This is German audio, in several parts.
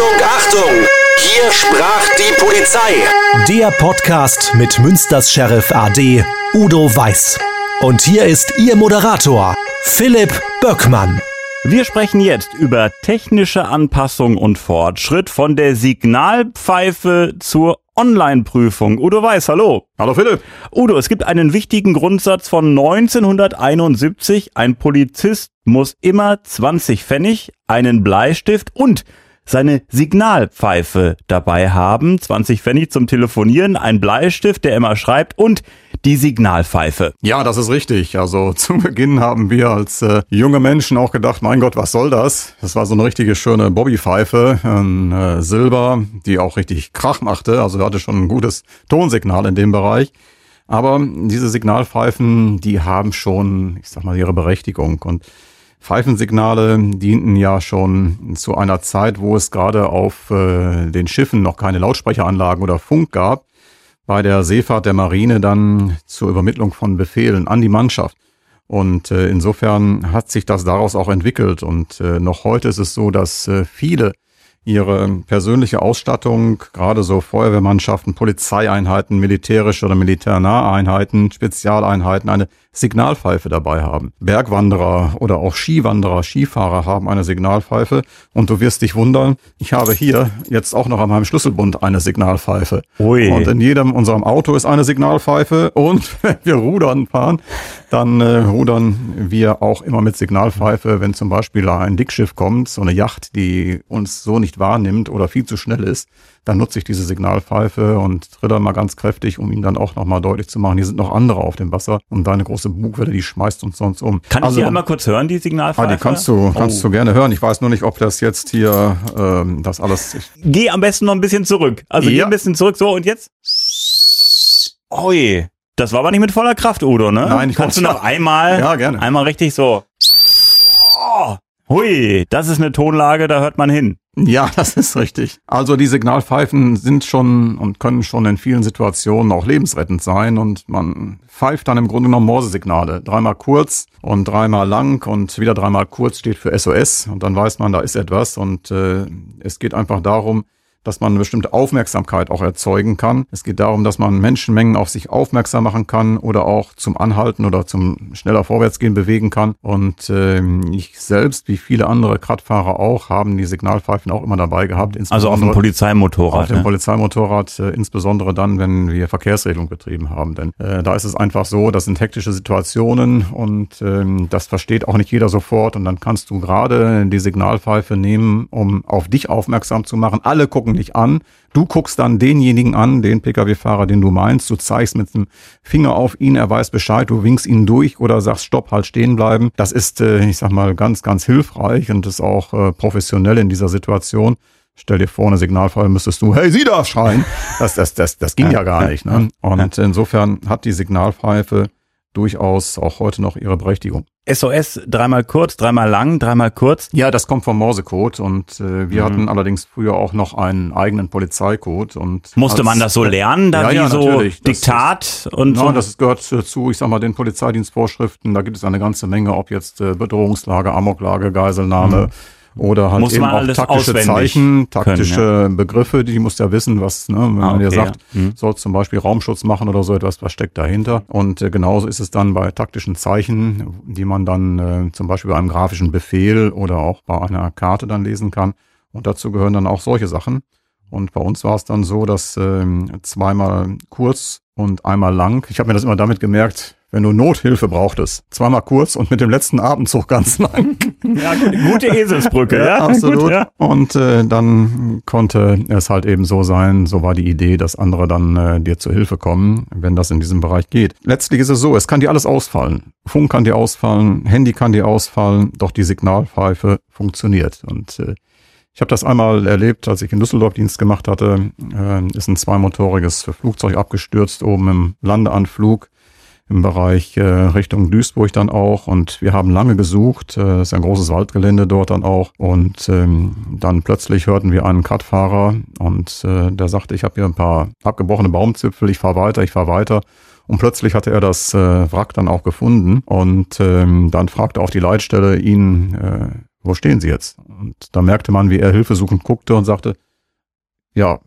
Achtung, Achtung! Hier sprach die Polizei. Der Podcast mit Münsters Sheriff AD Udo Weiß. Und hier ist Ihr Moderator, Philipp Böckmann. Wir sprechen jetzt über technische Anpassung und Fortschritt von der Signalpfeife zur Online-Prüfung. Udo Weiß, hallo. Hallo Philipp. Udo, es gibt einen wichtigen Grundsatz von 1971. Ein Polizist muss immer 20 Pfennig, einen Bleistift und seine Signalpfeife dabei haben. 20 Pfennig zum Telefonieren, ein Bleistift, der immer schreibt und die Signalpfeife. Ja, das ist richtig. Also zu Beginn haben wir als äh, junge Menschen auch gedacht, mein Gott, was soll das? Das war so eine richtige schöne Bobbypfeife, ein äh, Silber, die auch richtig Krach machte. Also hatte schon ein gutes Tonsignal in dem Bereich. Aber diese Signalpfeifen, die haben schon, ich sag mal, ihre Berechtigung und Pfeifensignale dienten ja schon zu einer Zeit, wo es gerade auf äh, den Schiffen noch keine Lautsprecheranlagen oder Funk gab, bei der Seefahrt der Marine dann zur Übermittlung von Befehlen an die Mannschaft. Und äh, insofern hat sich das daraus auch entwickelt. Und äh, noch heute ist es so, dass äh, viele ihre persönliche Ausstattung, gerade so Feuerwehrmannschaften, Polizeieinheiten, militärische oder militärnahe Einheiten, Spezialeinheiten, eine Signalpfeife dabei haben. Bergwanderer oder auch Skiwanderer, Skifahrer haben eine Signalpfeife und du wirst dich wundern, ich habe hier jetzt auch noch an meinem Schlüsselbund eine Signalpfeife. Ui. Und in jedem unserem Auto ist eine Signalpfeife und wenn wir rudern fahren, dann äh, rudern wir auch immer mit Signalpfeife, wenn zum Beispiel ein Dickschiff kommt, so eine Yacht, die uns so nicht wahrnimmt oder viel zu schnell ist, dann nutze ich diese Signalpfeife und tritt dann mal ganz kräftig, um ihn dann auch nochmal deutlich zu machen, hier sind noch andere auf dem Wasser und deine große Bugwelle, die schmeißt uns sonst um. Kann also, ich die einmal kurz hören, die Signalpfeife? Ah, die kannst du, kannst oh. du gerne hören. Ich weiß nur nicht, ob das jetzt hier, ähm, das alles... Geh am besten noch ein bisschen zurück. Also ja. geh ein bisschen zurück, so und jetzt... Oi, das war aber nicht mit voller Kraft, Udo, ne? Nein, ich Kannst du noch einmal, ja, gerne. einmal richtig so... Oh, hui, das ist eine Tonlage, da hört man hin. Ja, das ist richtig. Also die Signalpfeifen sind schon und können schon in vielen Situationen auch lebensrettend sein und man pfeift dann im Grunde genommen Morsesignale. Dreimal kurz und dreimal lang und wieder dreimal kurz steht für SOS und dann weiß man, da ist etwas und äh, es geht einfach darum, dass man eine bestimmte Aufmerksamkeit auch erzeugen kann. Es geht darum, dass man Menschenmengen auf sich aufmerksam machen kann oder auch zum Anhalten oder zum schneller Vorwärtsgehen bewegen kann. Und äh, ich selbst, wie viele andere Radfahrer auch, haben die Signalpfeifen auch immer dabei gehabt. Also auf dem Polizeimotorrad. Auf dem ne? Polizeimotorrad, äh, insbesondere dann, wenn wir Verkehrsregelung betrieben haben. Denn äh, da ist es einfach so, das sind hektische Situationen und äh, das versteht auch nicht jeder sofort. Und dann kannst du gerade die Signalpfeife nehmen, um auf dich aufmerksam zu machen. Alle gucken gucken dich an. Du guckst dann denjenigen an, den Pkw-Fahrer, den du meinst. Du zeigst mit dem Finger auf ihn, er weiß Bescheid, du winkst ihn durch oder sagst Stopp, halt stehen bleiben. Das ist, äh, ich sag mal, ganz, ganz hilfreich und ist auch äh, professionell in dieser Situation. Stell dir vor, eine Signalfall müsstest du, hey, sieh das schreien. Das, das, das, das ging ja gar nicht. Ne? Und insofern hat die Signalpfeife durchaus auch heute noch ihre Berechtigung. SOS dreimal kurz, dreimal lang, dreimal kurz. Ja, das kommt vom Morsecode und äh, wir mhm. hatten allerdings früher auch noch einen eigenen Polizeicode und musste man das so lernen, da ja, wie ja, so natürlich. Diktat ist, und nein, so? das gehört zu, ich sag mal, den Polizeidienstvorschriften. Da gibt es eine ganze Menge, ob jetzt äh, Bedrohungslage, Amoklage, Geiselnahme. Mhm oder halt muss eben auch taktische Zeichen, taktische können, ja. Begriffe, die muss ja wissen, was, ne, wenn ah, man dir sagt, ja. mhm. soll zum Beispiel Raumschutz machen oder so etwas, was steckt dahinter. Und äh, genauso ist es dann bei taktischen Zeichen, die man dann äh, zum Beispiel bei einem grafischen Befehl oder auch bei einer Karte dann lesen kann. Und dazu gehören dann auch solche Sachen. Und bei uns war es dann so, dass äh, zweimal kurz und einmal lang, ich habe mir das immer damit gemerkt, wenn du Nothilfe brauchtest. Zweimal kurz und mit dem letzten Abendzug ganz lang. Ja, gute Eselsbrücke, ja. ja absolut. Gut, ja. Und äh, dann konnte es halt eben so sein, so war die Idee, dass andere dann äh, dir zur Hilfe kommen, wenn das in diesem Bereich geht. Letztlich ist es so, es kann dir alles ausfallen. Funk kann dir ausfallen, Handy kann dir ausfallen, doch die Signalpfeife funktioniert. Und äh, ich habe das einmal erlebt, als ich in Düsseldorf Dienst gemacht hatte, äh, ist ein zweimotoriges Flugzeug abgestürzt oben im Landeanflug im Bereich äh, Richtung Duisburg dann auch. Und wir haben lange gesucht. Äh, das ist ein großes Waldgelände dort dann auch. Und ähm, dann plötzlich hörten wir einen Radfahrer und äh, der sagte, ich habe hier ein paar abgebrochene Baumzipfel, ich fahre weiter, ich fahre weiter. Und plötzlich hatte er das äh, Wrack dann auch gefunden und ähm, dann fragte auch die Leitstelle ihn, äh, wo stehen Sie jetzt? Und da merkte man, wie er hilfesuchend guckte und sagte, ja,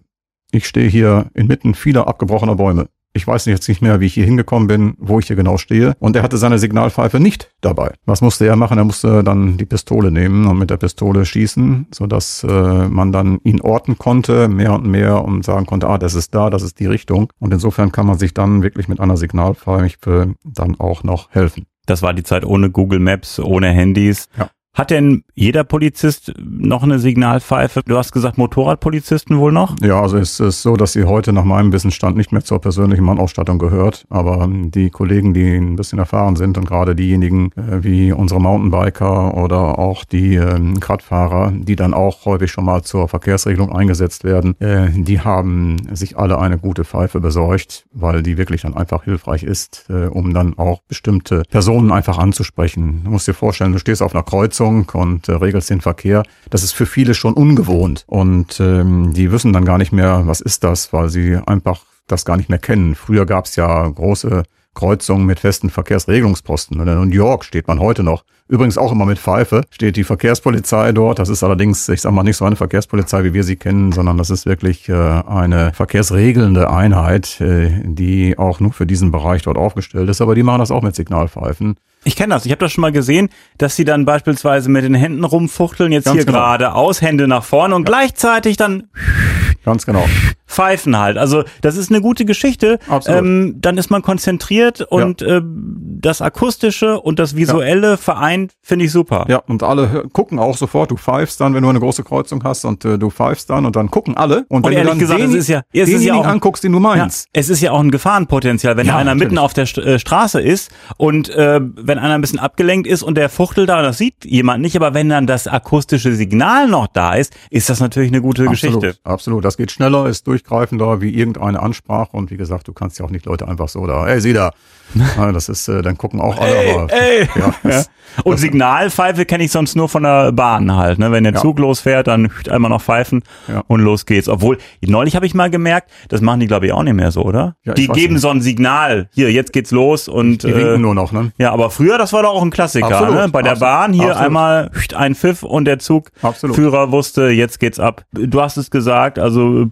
ich stehe hier inmitten vieler abgebrochener Bäume. Ich weiß jetzt nicht mehr, wie ich hier hingekommen bin, wo ich hier genau stehe. Und er hatte seine Signalpfeife nicht dabei. Was musste er machen? Er musste dann die Pistole nehmen und mit der Pistole schießen, sodass äh, man dann ihn orten konnte, mehr und mehr und sagen konnte, ah, das ist da, das ist die Richtung. Und insofern kann man sich dann wirklich mit einer Signalpfeife dann auch noch helfen. Das war die Zeit ohne Google Maps, ohne Handys. Ja. Hat denn jeder Polizist noch eine Signalpfeife? Du hast gesagt, Motorradpolizisten wohl noch? Ja, also es ist so, dass sie heute nach meinem Wissensstand nicht mehr zur persönlichen Mannausstattung gehört. Aber die Kollegen, die ein bisschen erfahren sind und gerade diejenigen äh, wie unsere Mountainbiker oder auch die äh, Radfahrer, die dann auch häufig schon mal zur Verkehrsregelung eingesetzt werden, äh, die haben sich alle eine gute Pfeife besorgt, weil die wirklich dann einfach hilfreich ist, äh, um dann auch bestimmte Personen einfach anzusprechen. Du musst dir vorstellen, du stehst auf einer Kreuzung und äh, regelst den Verkehr. Das ist für viele schon ungewohnt und ähm, die wissen dann gar nicht mehr, was ist das, weil sie einfach das gar nicht mehr kennen. Früher gab es ja große Kreuzungen mit festen Verkehrsregelungsposten. Und in New York steht man heute noch. Übrigens auch immer mit Pfeife steht die Verkehrspolizei dort. Das ist allerdings, ich sag mal, nicht so eine Verkehrspolizei, wie wir sie kennen, sondern das ist wirklich äh, eine verkehrsregelnde Einheit, äh, die auch nur für diesen Bereich dort aufgestellt ist. Aber die machen das auch mit Signalpfeifen. Ich kenne das. Ich habe das schon mal gesehen, dass sie dann beispielsweise mit den Händen rumfuchteln, jetzt Ganz hier genau. geradeaus, Hände nach vorne und gleichzeitig dann Ganz genau. Pfeifen halt. Also das ist eine gute Geschichte. Ähm, dann ist man konzentriert und äh, das Akustische und das Visuelle vereint, finde ich super. Ja, und alle gucken auch sofort. Du pfeifst dann, wenn du eine große Kreuzung hast und äh, du pfeifst dann und dann gucken alle. Und, wenn ehrlich du dann gesagt, es den, ist ja- es ist ja auch- anguckst, den du Ja, meinst. es ist ja auch ein Gefahrenpotenzial, wenn Ja, da einer natürlich. mitten auf der St äh, Straße ist und äh, wenn einer ein bisschen abgelenkt ist und der fuchtelt da, das sieht jemand nicht, aber wenn dann das akustische Signal noch da ist, ist das natürlich eine gute Absolut, Geschichte. absolut. Das geht schneller, ist durchgreifender wie irgendeine Ansprache und wie gesagt, du kannst ja auch nicht Leute einfach so da, ey, sieh da. Das ist, äh, dann gucken auch alle, Ey, aber ey. ja, Ja. Und Signalpfeife kenne ich sonst nur von der Bahn halt. Ne? Wenn der Ja. Zug losfährt, dann einmal noch pfeifen und los geht's. Obwohl, neulich habe ich mal gemerkt, das machen die glaube ich auch nicht mehr so, oder? Die geben nicht. so ein Signal. Hier, jetzt geht's los und die äh, winken nur noch, ne? ja, aber früher, das war doch auch ein Klassiker. Absolut, ne? Bei der absolut, Bahn hier absolut. einmal ein Pfiff und der. Zugführer wusste, jetzt geht's ab. Du hast es gesagt, also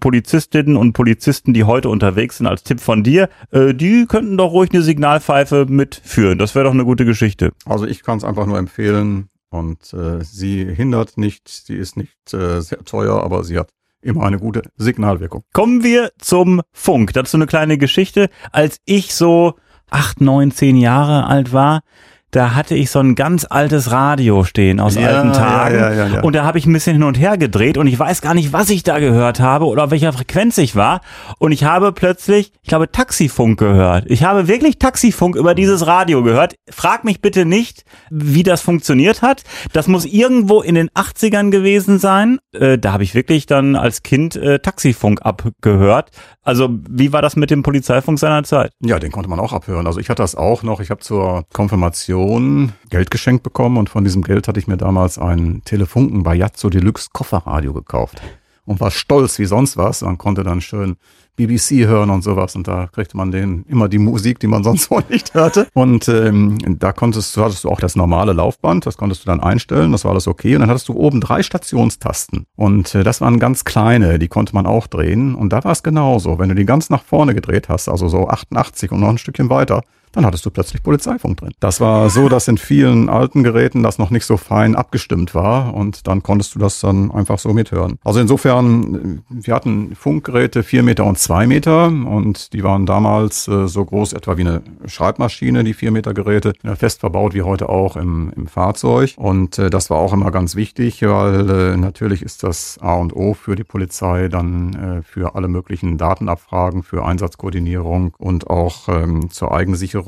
Polizistinnen und Polizisten, die heute unterwegs sind, als Tipp von dir, äh, die könnten doch ruhig eine Signalpfeife mitführen. Das wäre doch eine gute Geschichte. Also ich kann es einfach nur empfehlen und äh, sie hindert nicht, sie ist nicht äh, sehr teuer, aber sie hat immer eine gute Signalwirkung. Kommen wir zum Funk. Dazu eine kleine Geschichte. Als ich so acht, neun, zehn Jahre alt war, da hatte ich so ein ganz altes Radio stehen aus Ja, alten Tagen. ja, ja. Und da habe ich ein bisschen hin und her gedreht und ich weiß gar nicht, was ich da gehört habe oder auf welcher Frequenz ich war. Und ich habe plötzlich, ich glaube, Taxifunk gehört. Ich habe wirklich Taxifunk über dieses Radio gehört. Frag mich bitte nicht, wie das funktioniert hat. Das muss irgendwo in den 80ern gewesen sein. Äh, da habe ich wirklich dann als Kind äh, Taxifunk abgehört. Also, wie war das mit dem Polizeifunk seiner Zeit? Ja, den konnte man auch abhören. Also ich hatte das auch noch. Ich habe zur Konfirmation Geld geschenkt bekommen und von diesem Geld hatte ich mir damals ein Telefunken Bayazzo Deluxe Kofferradio gekauft und war stolz wie sonst was. Man konnte dann schön BBC hören und sowas und da kriegte man den immer die Musik, die man sonst so nicht hörte. Und ähm, da konntest du, hattest du auch das normale Laufband, das konntest du dann einstellen, das war alles okay. Und dann hattest du oben drei Stationstasten und äh, das waren ganz kleine, die konnte man auch drehen. Und da war es genauso. Wenn du die ganz nach vorne gedreht hast, also so 88 und noch ein Stückchen weiter, dann hattest du plötzlich Polizeifunk drin. Das war so, dass in vielen alten Geräten das noch nicht so fein abgestimmt war und dann konntest du das dann einfach so mithören. Also insofern, äh, wir hatten Funkgeräte vier Meter und zwei Meter und die waren damals äh, so groß etwa wie eine Schreibmaschine, die vier Meter Geräte, äh, fest verbaut wie heute auch im, im Fahrzeug und äh, das war auch immer ganz wichtig, weil äh, natürlich ist das A und O für die Polizei dann äh, für alle möglichen Datenabfragen, für Einsatzkoordinierung und auch ähm, zur Eigensicherung,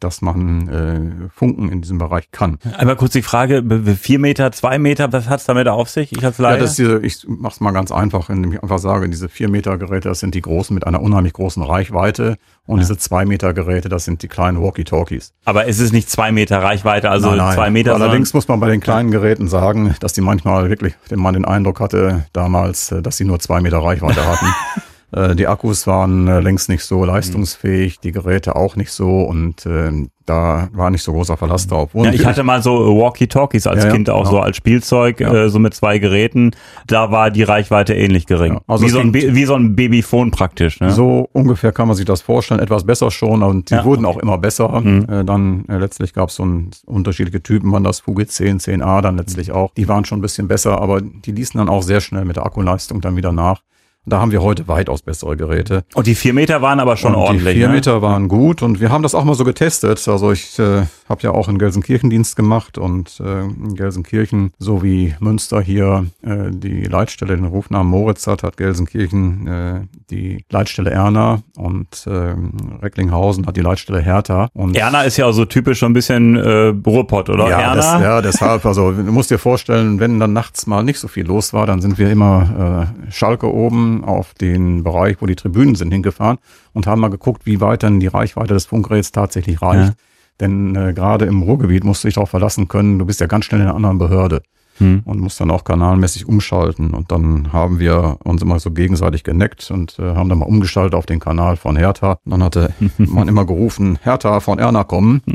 dass man äh, Funken in diesem Bereich kann. Einmal kurz die Frage, vier Meter, zwei Meter, was hat's damit auf sich? Ich hab's Ja, leider. das ist diese, ich mach's mal ganz einfach, indem ich einfach sage, diese 4 Meter Geräte, das sind die großen mit einer unheimlich großen Reichweite und diese 2 Meter Geräte, das sind die kleinen Walkie-Talkies. aber es ist nicht zwei Meter Reichweite, also Nein, nein. zwei Meter. Allerdings muss man bei den kleinen Geräten sagen, dass die manchmal wirklich, wenn man den Eindruck hatte damals, äh, dass sie nur zwei Meter Reichweite hatten. Äh, die Akkus waren äh, längst nicht so leistungsfähig, die Geräte auch nicht so und äh, da war nicht so großer Verlass drauf. Ja, ich hatte mal so Walkie-Talkies als Ja, Kind auch genau. so als Spielzeug, Ja. äh, so mit zwei Geräten. Da war die Reichweite ähnlich gering. Ja, also wie, so ein, wie so ein Babyphone praktisch. Ne? So ungefähr kann man sich das vorstellen, etwas besser schon und die wurden auch immer besser. Mhm. Äh, dann äh, letztlich gab es so ein, unterschiedliche Typen, waren das Fuge 10, 10a dann letztlich Mhm. auch. Die waren schon ein bisschen besser, aber die ließen dann auch sehr schnell mit der Akkuleistung dann wieder nach. Da haben wir heute weitaus bessere Geräte. Und die vier Meter waren aber schon und ordentlich. Die vier ne? Meter waren gut und wir haben das auch mal so getestet. Also ich äh, habe ja auch in Gelsenkirchen Dienst gemacht und äh, in Gelsenkirchen sowie Münster hier äh, die Leitstelle den Rufnamen Moritz hat, hat Gelsenkirchen äh, die Leitstelle Erna und äh, Recklinghausen hat die Leitstelle Hertha. Und Erna ist ja auch so typisch schon ein bisschen äh, Ruhrpott, oder? ja, Erna? das, ja, deshalb, also du musst dir vorstellen, wenn dann nachts mal nicht so viel los war, dann sind wir immer äh, Schalke oben auf den Bereich, wo die Tribünen sind, hingefahren und haben mal geguckt, wie weit dann die Reichweite des Funkgeräts tatsächlich reicht. Ja. Denn äh, gerade im Ruhrgebiet musst du dich darauf verlassen können, du bist ja ganz schnell in einer anderen Behörde Hm. und musst dann auch kanalmäßig umschalten. Und dann haben wir uns immer so gegenseitig geneckt und äh, haben dann mal umgeschaltet auf den Kanal von Hertha. Und dann hatte man immer gerufen, Hertha von Erna kommen.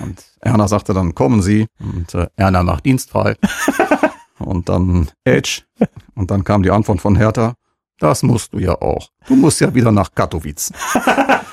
Und Erna sagte dann, kommen Sie. Und äh, Erna macht dienstfrei. und dann Edge. Und dann kam die Antwort von Hertha, das musst du ja auch. Du musst ja wieder nach Katowice.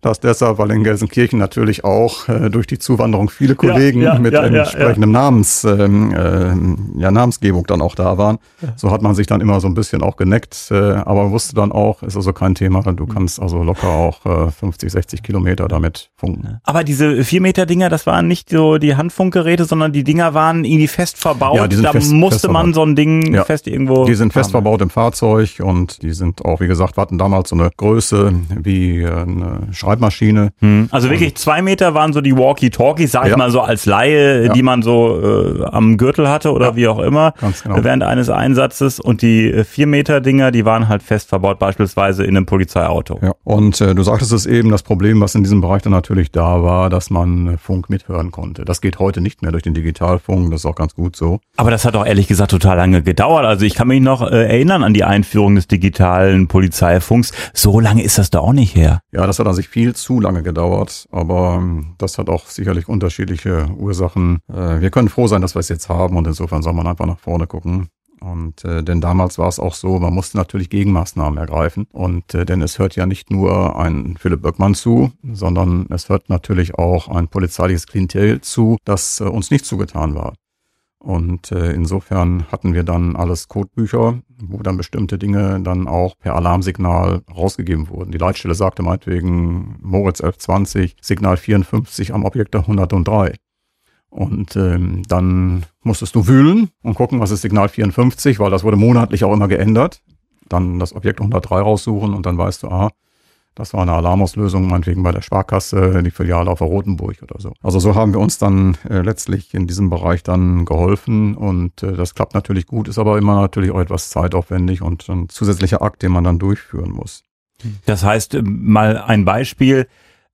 Das deshalb, weil in Gelsenkirchen natürlich auch äh, durch die Zuwanderung viele Kollegen ja, mit ja, ja, entsprechendem Namens, ähm, äh, ja, Namensgebung dann auch da waren. So hat man sich dann immer so ein bisschen auch geneckt, äh, aber man wusste dann auch, ist also kein Thema, du kannst also locker auch äh, 50, 60 Kilometer damit funken. Aber diese vier Meter Dinger, das waren nicht so die Handfunkgeräte, sondern die Dinger waren irgendwie fest verbaut. Ja, da fest- musste fest man so ein Ding Ja. fest irgendwo. Die sind fest haben. verbaut im Fahrzeug und die sind auch, wie gesagt, hatten damals so eine Größe wie äh, eine Schreibmaschine. Hm. Also wirklich zwei Meter waren so die Walkie-Talkies, sag ich Ja. mal so als Laie, Ja. die man so äh, am Gürtel hatte oder Ja. wie auch immer Ganz genau. während eines Einsatzes. Und die äh, vier Meter Dinger, die waren halt fest verbaut, beispielsweise in einem Polizeiauto. Ja, und äh, du sagtest es eben, das Problem, was in diesem Bereich dann natürlich da war, dass man äh, Funk mithören konnte. Das geht heute nicht mehr durch den Digitalfunk, das ist auch ganz gut so. Aber das hat auch ehrlich gesagt total lange gedauert. Also ich kann mich noch äh, erinnern an die Einführung des digitalen Polizeifunks. So lange ist das da auch nicht her. Ja, das hat an sich viel zu lange gedauert, aber ähm, das hat auch sicherlich unterschiedliche Ursachen. Äh, wir können froh sein, dass wir es jetzt haben und insofern soll man einfach nach vorne gucken. Und äh, denn damals war es auch so, man musste natürlich Gegenmaßnahmen ergreifen. Und äh, denn es hört ja nicht nur ein Philipp Böckmann zu, sondern es hört natürlich auch ein polizeiliches Klientel zu, das äh, uns nicht zugetan war. Und äh, insofern hatten wir dann alles Codebücher, wo dann bestimmte Dinge dann auch per Alarmsignal rausgegeben wurden. Die Leitstelle sagte meinetwegen Moritz 1120, Signal 54 am Objekt 103. Und ähm, dann musstest du wühlen und gucken, was ist Signal 54, weil das wurde monatlich auch immer geändert. Dann das Objekt 103 raussuchen und dann weißt du, ah, das war eine Alarmauslösung, meinetwegen bei der Sparkasse, die Filiale auf der Rotenburg oder so. Also so haben wir uns dann äh, letztlich in diesem Bereich dann geholfen und äh, das klappt natürlich gut, ist aber immer natürlich auch etwas zeitaufwendig und ein zusätzlicher Akt, den man dann durchführen muss. Das heißt, äh, mal ein Beispiel.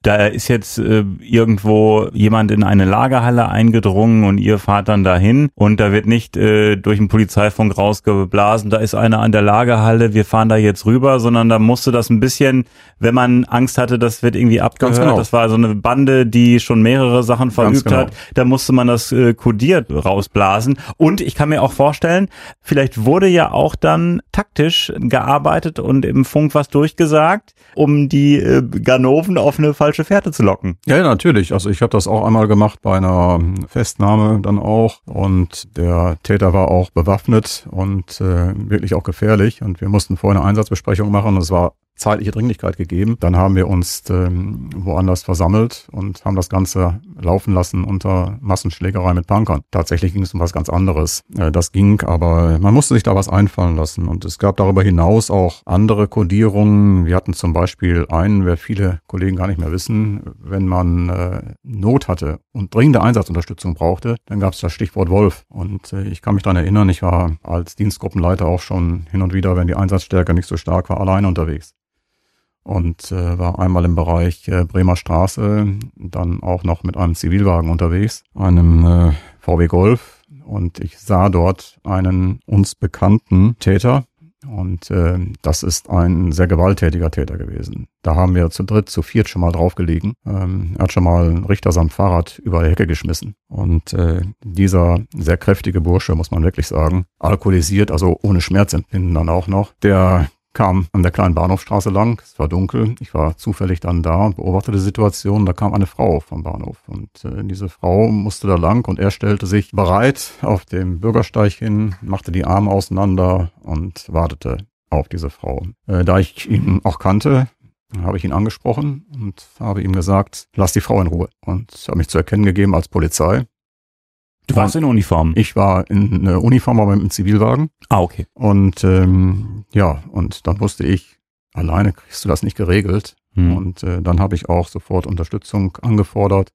Da ist jetzt äh, irgendwo jemand in eine Lagerhalle eingedrungen und ihr fahrt dann dahin und da wird nicht äh, durch den Polizeifunk rausgeblasen, da ist einer an der Lagerhalle, wir fahren da jetzt rüber, sondern da musste das ein bisschen, wenn man Angst hatte, das wird irgendwie abgehört, genau. das war so eine Bande, die schon mehrere Sachen verübt genau. hat, da musste man das äh, kodiert rausblasen und ich kann mir auch vorstellen, vielleicht wurde ja auch dann taktisch gearbeitet und im Funk was durchgesagt, um die äh, Ganoven auf eine falsche Fährte zu locken. Ja, ja natürlich. Also ich habe das auch einmal gemacht bei einer Festnahme dann auch und der Täter war auch bewaffnet und äh, wirklich auch gefährlich und wir mussten vorher eine Einsatzbesprechung machen und es war zeitliche Dringlichkeit gegeben. Dann haben wir uns ähm, woanders versammelt und haben das Ganze laufen lassen unter Massenschlägerei mit Punkern. Tatsächlich ging es um was ganz anderes. Äh, das ging, aber man musste sich da was einfallen lassen. Und es gab darüber hinaus auch andere Kodierungen. Wir hatten zum Beispiel einen, wer viele Kollegen gar nicht mehr wissen, wenn man äh, Not hatte und dringende Einsatzunterstützung brauchte, dann gab es das Stichwort Wolf. Und äh, ich kann mich daran erinnern, ich war als Dienstgruppenleiter auch schon hin und wieder, wenn die Einsatzstärke nicht so stark war, alleine unterwegs und äh, war einmal im Bereich äh, Bremer Straße, dann auch noch mit einem Zivilwagen unterwegs, einem äh, VW Golf und ich sah dort einen uns bekannten Täter Und äh, das ist ein sehr gewalttätiger Täter gewesen. Da haben wir zu dritt, zu viert schon mal draufgelegen. Ähm, er hat schon mal einen Richter samt Fahrrad über die Hecke geschmissen. Und äh, dieser sehr kräftige Bursche, muss man wirklich sagen, alkoholisiert, also ohne Schmerzempfinden dann auch noch, der kam an der kleinen Bahnhofstraße lang, es war dunkel, ich war zufällig dann da und beobachtete die Situation, da kam eine Frau vom Bahnhof. Und äh, diese Frau musste da lang und er stellte sich bereit auf dem Bürgersteig hin, machte die Arme auseinander und wartete auf diese Frau. Äh, da ich ihn auch kannte, habe ich ihn angesprochen und habe ihm gesagt, lass die Frau in Ruhe. Und habe mich zu erkennen gegeben als Polizei Du warst in Uniform. Ich war in äh, Uniform, aber mit einem Zivilwagen. Ah, okay. Und ähm, ja, und dann wusste ich, alleine kriegst du das nicht geregelt. Hm. Und äh, dann habe ich auch sofort Unterstützung angefordert.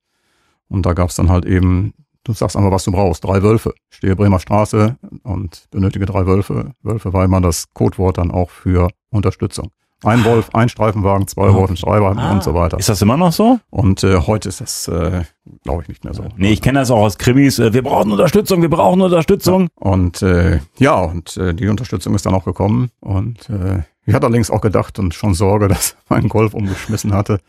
Und da gab es dann halt eben, du sagst einfach, was du brauchst. Drei Wölfe. Ich stehe Bremer Straße und benötige drei Wölfe. Wölfe war immer das Codewort dann auch für Unterstützung. Ein Wolf, ein Streifenwagen, zwei Wolfen, drei Wagen Ah. und so weiter. Ist das immer noch so? Und äh, heute ist das, äh, glaube ich, nicht mehr so. Nee, ich kenne das auch aus Krimis. Äh, Wir brauchen Unterstützung, wir brauchen Unterstützung. Und äh, ja, und äh, die Unterstützung ist dann auch gekommen. Und äh, ich hatte allerdings auch gedacht und schon Sorge, dass mein Golf umgeschmissen hatte.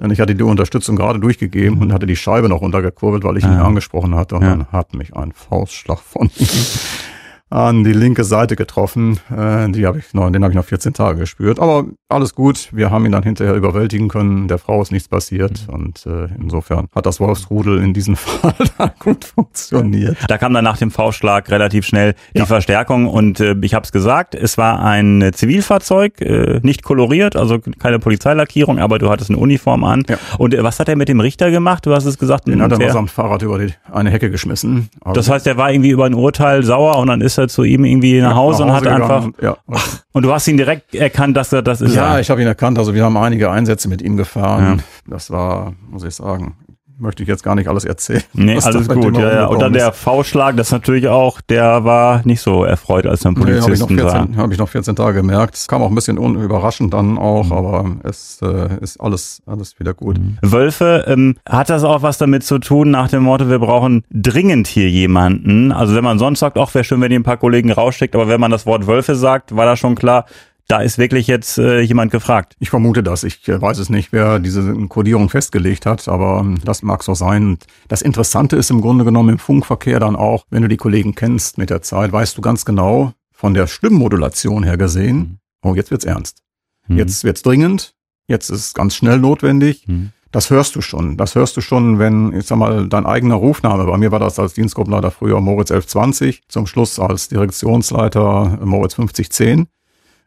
Denn ich hatte die Unterstützung gerade durchgegeben und hatte die Scheibe noch runtergekurbelt, weil ich ihn Ah. angesprochen hatte. Und Ja. dann hat mich ein Faustschlag von ihm an die linke Seite getroffen. Äh, die habe ich noch, den habe ich noch 14 Tage gespürt. Aber alles gut. Wir haben ihn dann hinterher überwältigen können. Der Frau ist nichts passiert. Und äh, insofern hat das Wolfsrudel in diesem Fall gut funktioniert. Da kam dann nach dem V-Schlag relativ schnell die Ja. Verstärkung und äh, ich habe es gesagt, es war ein Zivilfahrzeug, äh, nicht koloriert, also keine Polizeilackierung, aber du hattest eine Uniform an. Ja. Und äh, was hat er mit dem Richter gemacht? Du hast es gesagt, Den hat er samt Fahrrad über die, eine Hecke geschmissen. Also das heißt, er war irgendwie über ein Urteil sauer und dann ist er zu ihm irgendwie nach Hause, und hat gegangen einfach Und, ja, und du hast ihn direkt erkannt, dass er das ist. ja er. ich habe ihn erkannt. Also wir haben einige Einsätze mit ihm gefahren. Ja. Das war, muss ich sagen, möchte ich jetzt gar nicht alles erzählen. Nee, alles gut. Ja, ja. Und dann der. V-Schlag, das natürlich auch, der war nicht so erfreut, als dann Nee, habe ich, noch Polizisten sah. 14 hab ich noch 14 Tage gemerkt. Kam auch ein bisschen unüberraschend dann auch, Mhm. aber es äh, ist alles, alles wieder gut. Wölfe, ähm, hat das auch was damit zu tun, nach dem Motto, wir brauchen dringend hier jemanden? Also wenn man sonst sagt, ach, wäre schön, wenn ihr ein paar Kollegen rausschickt, aber wenn man das Wort Wölfe sagt, war da schon klar, da ist wirklich jetzt äh, jemand gefragt. Ich vermute das. Ich äh, weiß es nicht, wer diese Kodierung festgelegt hat, aber ähm, das mag so sein. Und das Interessante ist im Grunde genommen im Funkverkehr dann auch, wenn du die Kollegen kennst mit der Zeit, weißt du ganz genau, von der Stimmmodulation her gesehen, oh, jetzt wird's ernst. Hm. Jetzt wird's dringend. Jetzt ist es ganz schnell notwendig. Hm. Das hörst du schon. Das hörst du schon, wenn, ich sag mal, dein eigener Rufname, bei mir war das als Dienstgruppenleiter früher Moritz 1120, zum Schluss als Direktionsleiter Moritz 5010.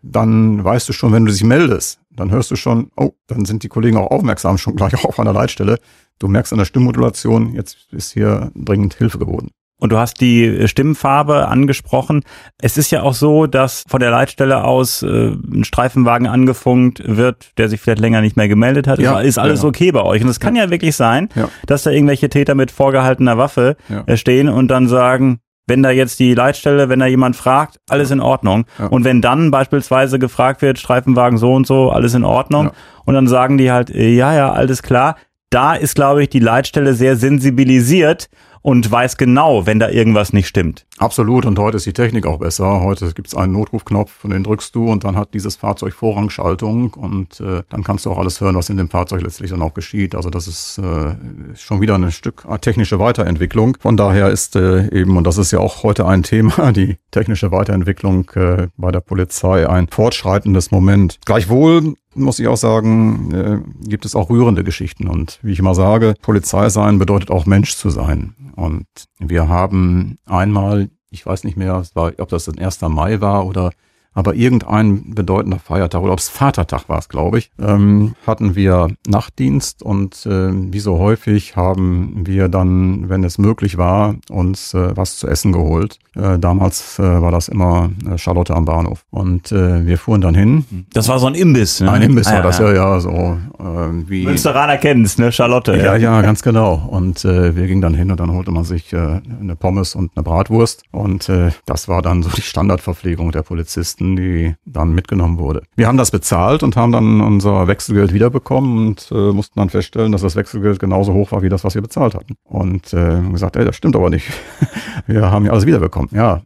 Dann weißt du schon, wenn du dich meldest, dann hörst du schon, oh, dann sind die Kollegen auch aufmerksam, schon gleich auch auf einer Leitstelle. Du merkst an der Stimmmodulation, jetzt ist hier dringend Hilfe geboten. Und du hast die äh, Stimmfarbe angesprochen. Es ist ja auch so, dass von der Leitstelle aus äh, ein Streifenwagen angefunkt wird, der sich vielleicht länger nicht mehr gemeldet hat. Ja, ist, alles ja, ja. okay bei euch. Und es kann ja. wirklich sein, dass da irgendwelche Täter mit vorgehaltener Waffe äh, stehen und dann sagen, wenn da jetzt die Leitstelle, wenn da jemand fragt, alles in Ordnung. Ja. Und wenn dann beispielsweise gefragt wird, Streifenwagen so und so, alles in Ordnung. Ja. Und dann sagen die halt, äh, ja, ja, alles klar. Da ist, glaube ich, die Leitstelle sehr sensibilisiert und weiß genau, wenn da irgendwas nicht stimmt. Absolut, und heute ist die Technik auch besser. Heute gibt es einen Notrufknopf und den drückst du und dann hat dieses Fahrzeug Vorrangschaltung und äh, dann kannst du auch alles hören, was in dem Fahrzeug letztlich dann auch geschieht. Also das ist äh, schon wieder ein Stück technische Weiterentwicklung. Von daher ist äh, eben, und das ist ja auch heute ein Thema, die technische Weiterentwicklung äh, bei der Polizei ein fortschreitendes Moment. Gleichwohl muss ich auch sagen, äh, gibt es auch rührende Geschichten. Und wie ich immer sage, Polizei sein bedeutet auch Mensch zu sein. Und wir haben einmal, ich weiß nicht mehr, ob das ein 1. Mai war oder aber irgendein bedeutender Feiertag oder ob es Vatertag war es, glaube ich, ähm, hatten wir Nachtdienst und äh, wie so häufig haben wir dann, wenn es möglich war, uns äh, was zu essen geholt. Äh, damals äh, war das immer äh, Charlotte am Bahnhof und äh, wir fuhren dann hin. Das war so ein Imbiss, ne? Ein Imbiss Ah, war das ja, ja, so äh, wie Münsteraner kennen's, ne? Charlotte. ja, ja, ganz genau. Und wir gingen dann hin und dann holte man sich eine Pommes und eine Bratwurst. Und das war dann so die Standardverpflegung der Polizisten, die dann mitgenommen wurde. Wir haben das bezahlt und haben dann unser Wechselgeld wiederbekommen und äh, mussten dann feststellen, dass das Wechselgeld genauso hoch war wie das, was wir bezahlt hatten. Und äh, gesagt, ey, das stimmt aber nicht. wir haben ja alles wiederbekommen. Ja,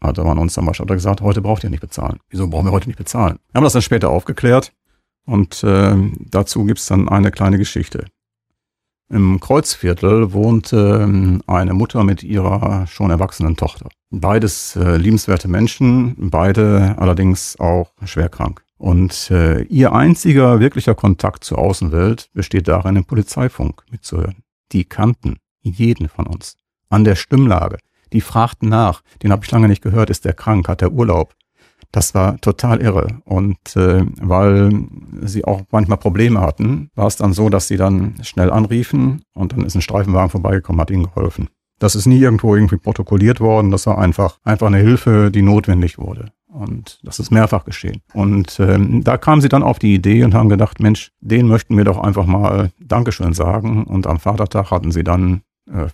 Hatte man uns dann beispielsweise gesagt, heute braucht ihr nicht bezahlen. Wieso brauchen wir heute nicht bezahlen? Wir haben das dann später aufgeklärt und äh, dazu gibt's dann eine kleine Geschichte. Im Kreuzviertel wohnte ähm, eine Mutter mit ihrer schon erwachsenen Tochter. Beides äh, liebenswerte Menschen, beide allerdings auch schwer krank. Und äh, ihr einziger wirklicher Kontakt zur Außenwelt besteht darin, im Polizeifunk mitzuhören. Die kannten jeden von uns. An der Stimmlage. Die fragten nach. Den habe ich lange nicht gehört. Ist der krank? Hat der Urlaub? Das war total irre. Und äh, weil sie auch manchmal Probleme hatten, war es dann so, dass sie dann schnell anriefen und dann ist ein Streifenwagen vorbeigekommen, hat ihnen geholfen. Das ist nie irgendwo irgendwie protokolliert worden. Das war einfach, einfach eine Hilfe, die notwendig wurde. Und das ist mehrfach geschehen. Und ähm, da kamen sie dann auf die Idee und haben gedacht, Mensch, den möchten wir doch einfach mal Dankeschön sagen. Und am Vatertag hatten sie dann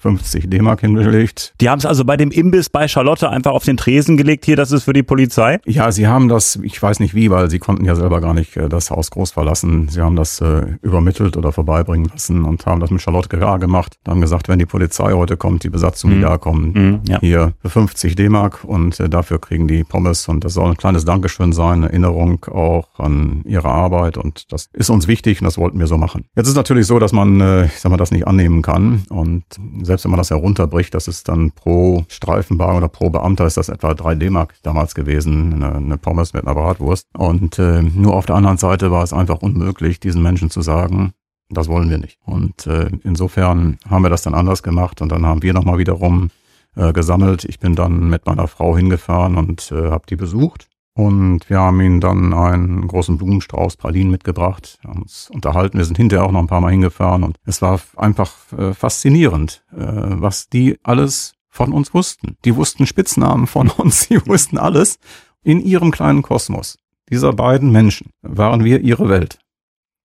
50 äh, D-Mark hingelegt. Die haben es also bei dem Imbiss bei Charlotte einfach auf den Tresen gelegt. Hier, das ist für die Polizei? Ja, sie haben das, ich weiß nicht wie, weil sie konnten ja selber gar nicht äh, das Haus groß verlassen. Sie haben das äh, übermittelt oder vorbeibringen lassen und haben das mit Charlotte Gerard gemacht. Dann haben gesagt, wenn die Polizei heute kommt, die Besatzung, die mhm. da kommen, mhm, ja. hier für 50 D-Mark und äh, dafür kriegen die Pommes und das soll ein kleines Dankeschön sein, eine Erinnerung auch an ihre Arbeit und das ist uns wichtig und das wollten wir so machen. Jetzt ist natürlich so, dass man, äh, ich sag mal, das nicht annehmen kann und selbst wenn man das herunterbricht, das ist dann pro Streifenwagen oder pro Beamter ist das etwa drei D-Mark damals gewesen, eine, eine, Pommes mit einer Bratwurst. Und äh, nur auf der anderen Seite war es einfach unmöglich, diesen Menschen zu sagen, das wollen wir nicht. Und äh, insofern haben wir das dann anders gemacht und dann haben wir nochmal wiederum äh, gesammelt. Ich bin dann mit meiner Frau hingefahren und äh, habe die besucht und wir haben ihnen dann einen großen Blumenstrauß Pralinen mitgebracht, haben uns unterhalten. Wir sind hinterher auch noch ein paar Mal hingefahren und es war einfach äh, faszinierend, äh, was die alles von uns wussten. Die wussten Spitznamen von uns, die wussten alles in ihrem kleinen Kosmos. Dieser beiden Menschen waren wir ihre Welt.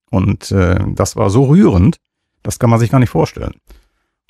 Und äh, das war so rührend, das kann man sich gar nicht vorstellen.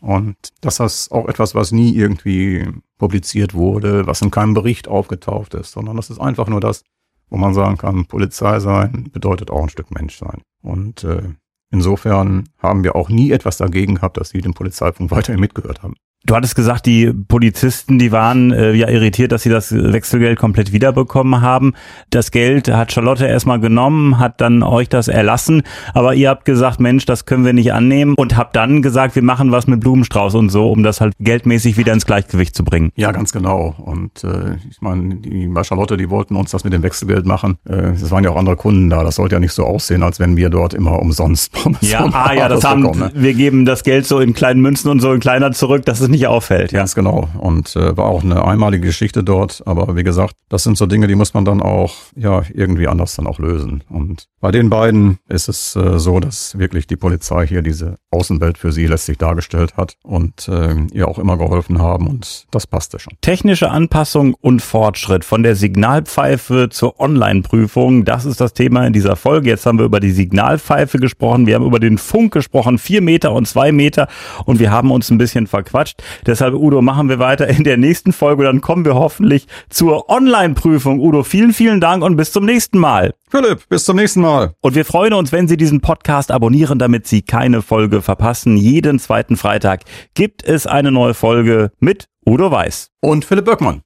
Und das ist auch etwas, was nie irgendwie publiziert wurde, was in keinem Bericht aufgetaucht ist, sondern das ist einfach nur das, wo man sagen kann, Polizei sein bedeutet auch ein Stück Mensch sein. Und äh, insofern haben wir auch nie etwas dagegen gehabt, dass sie den Polizeifunk weiterhin mitgehört haben. Du hattest gesagt, die Polizisten, die waren äh, ja irritiert, dass sie das Wechselgeld komplett wiederbekommen haben. Das Geld hat Charlotte erstmal genommen, hat dann euch das erlassen, aber ihr habt gesagt, Mensch, das können wir nicht annehmen und habt dann gesagt, wir machen was mit Blumenstrauß und so, um das halt geldmäßig wieder ins Gleichgewicht zu bringen. Ja, ganz genau. Und äh, ich meine, die, bei Charlotte, die wollten uns das mit dem Wechselgeld machen. Äh, es waren ja auch andere Kunden da. Das sollte ja nicht so aussehen, als wenn wir dort immer umsonst Pommes Ja, ah, ja, das haben, bekommen, ne? wir geben das Geld so in kleinen Münzen und so in kleiner zurück. Das ist nicht nicht auffällt. Ja. Ganz genau. Und äh, war auch eine einmalige Geschichte dort. Aber wie gesagt, das sind so Dinge, die muss man dann auch ja irgendwie anders dann auch lösen. Und bei den beiden ist es äh, so, dass wirklich die Polizei hier diese Außenwelt für sie letztlich dargestellt hat und äh, ihr auch immer geholfen haben. Und das passte schon. Technische Anpassung und Fortschritt von der Signalpfeife zur Online-Prüfung. Das ist das Thema in dieser Folge. Jetzt haben wir über die Signalpfeife gesprochen. Wir haben über den Funk gesprochen. Vier Meter und zwei Meter. Und wir haben uns ein bisschen verquatscht. Deshalb, Udo, machen wir weiter in der nächsten Folge. Dann kommen wir hoffentlich zur Online-Prüfung. Udo, vielen, vielen Dank und bis zum nächsten Mal. Philipp, bis zum nächsten Mal. Und wir freuen uns, wenn Sie diesen Podcast abonnieren, damit Sie keine Folge verpassen. Jeden zweiten Freitag gibt es eine neue Folge mit Udo Weiß. Und Philipp Böckmann.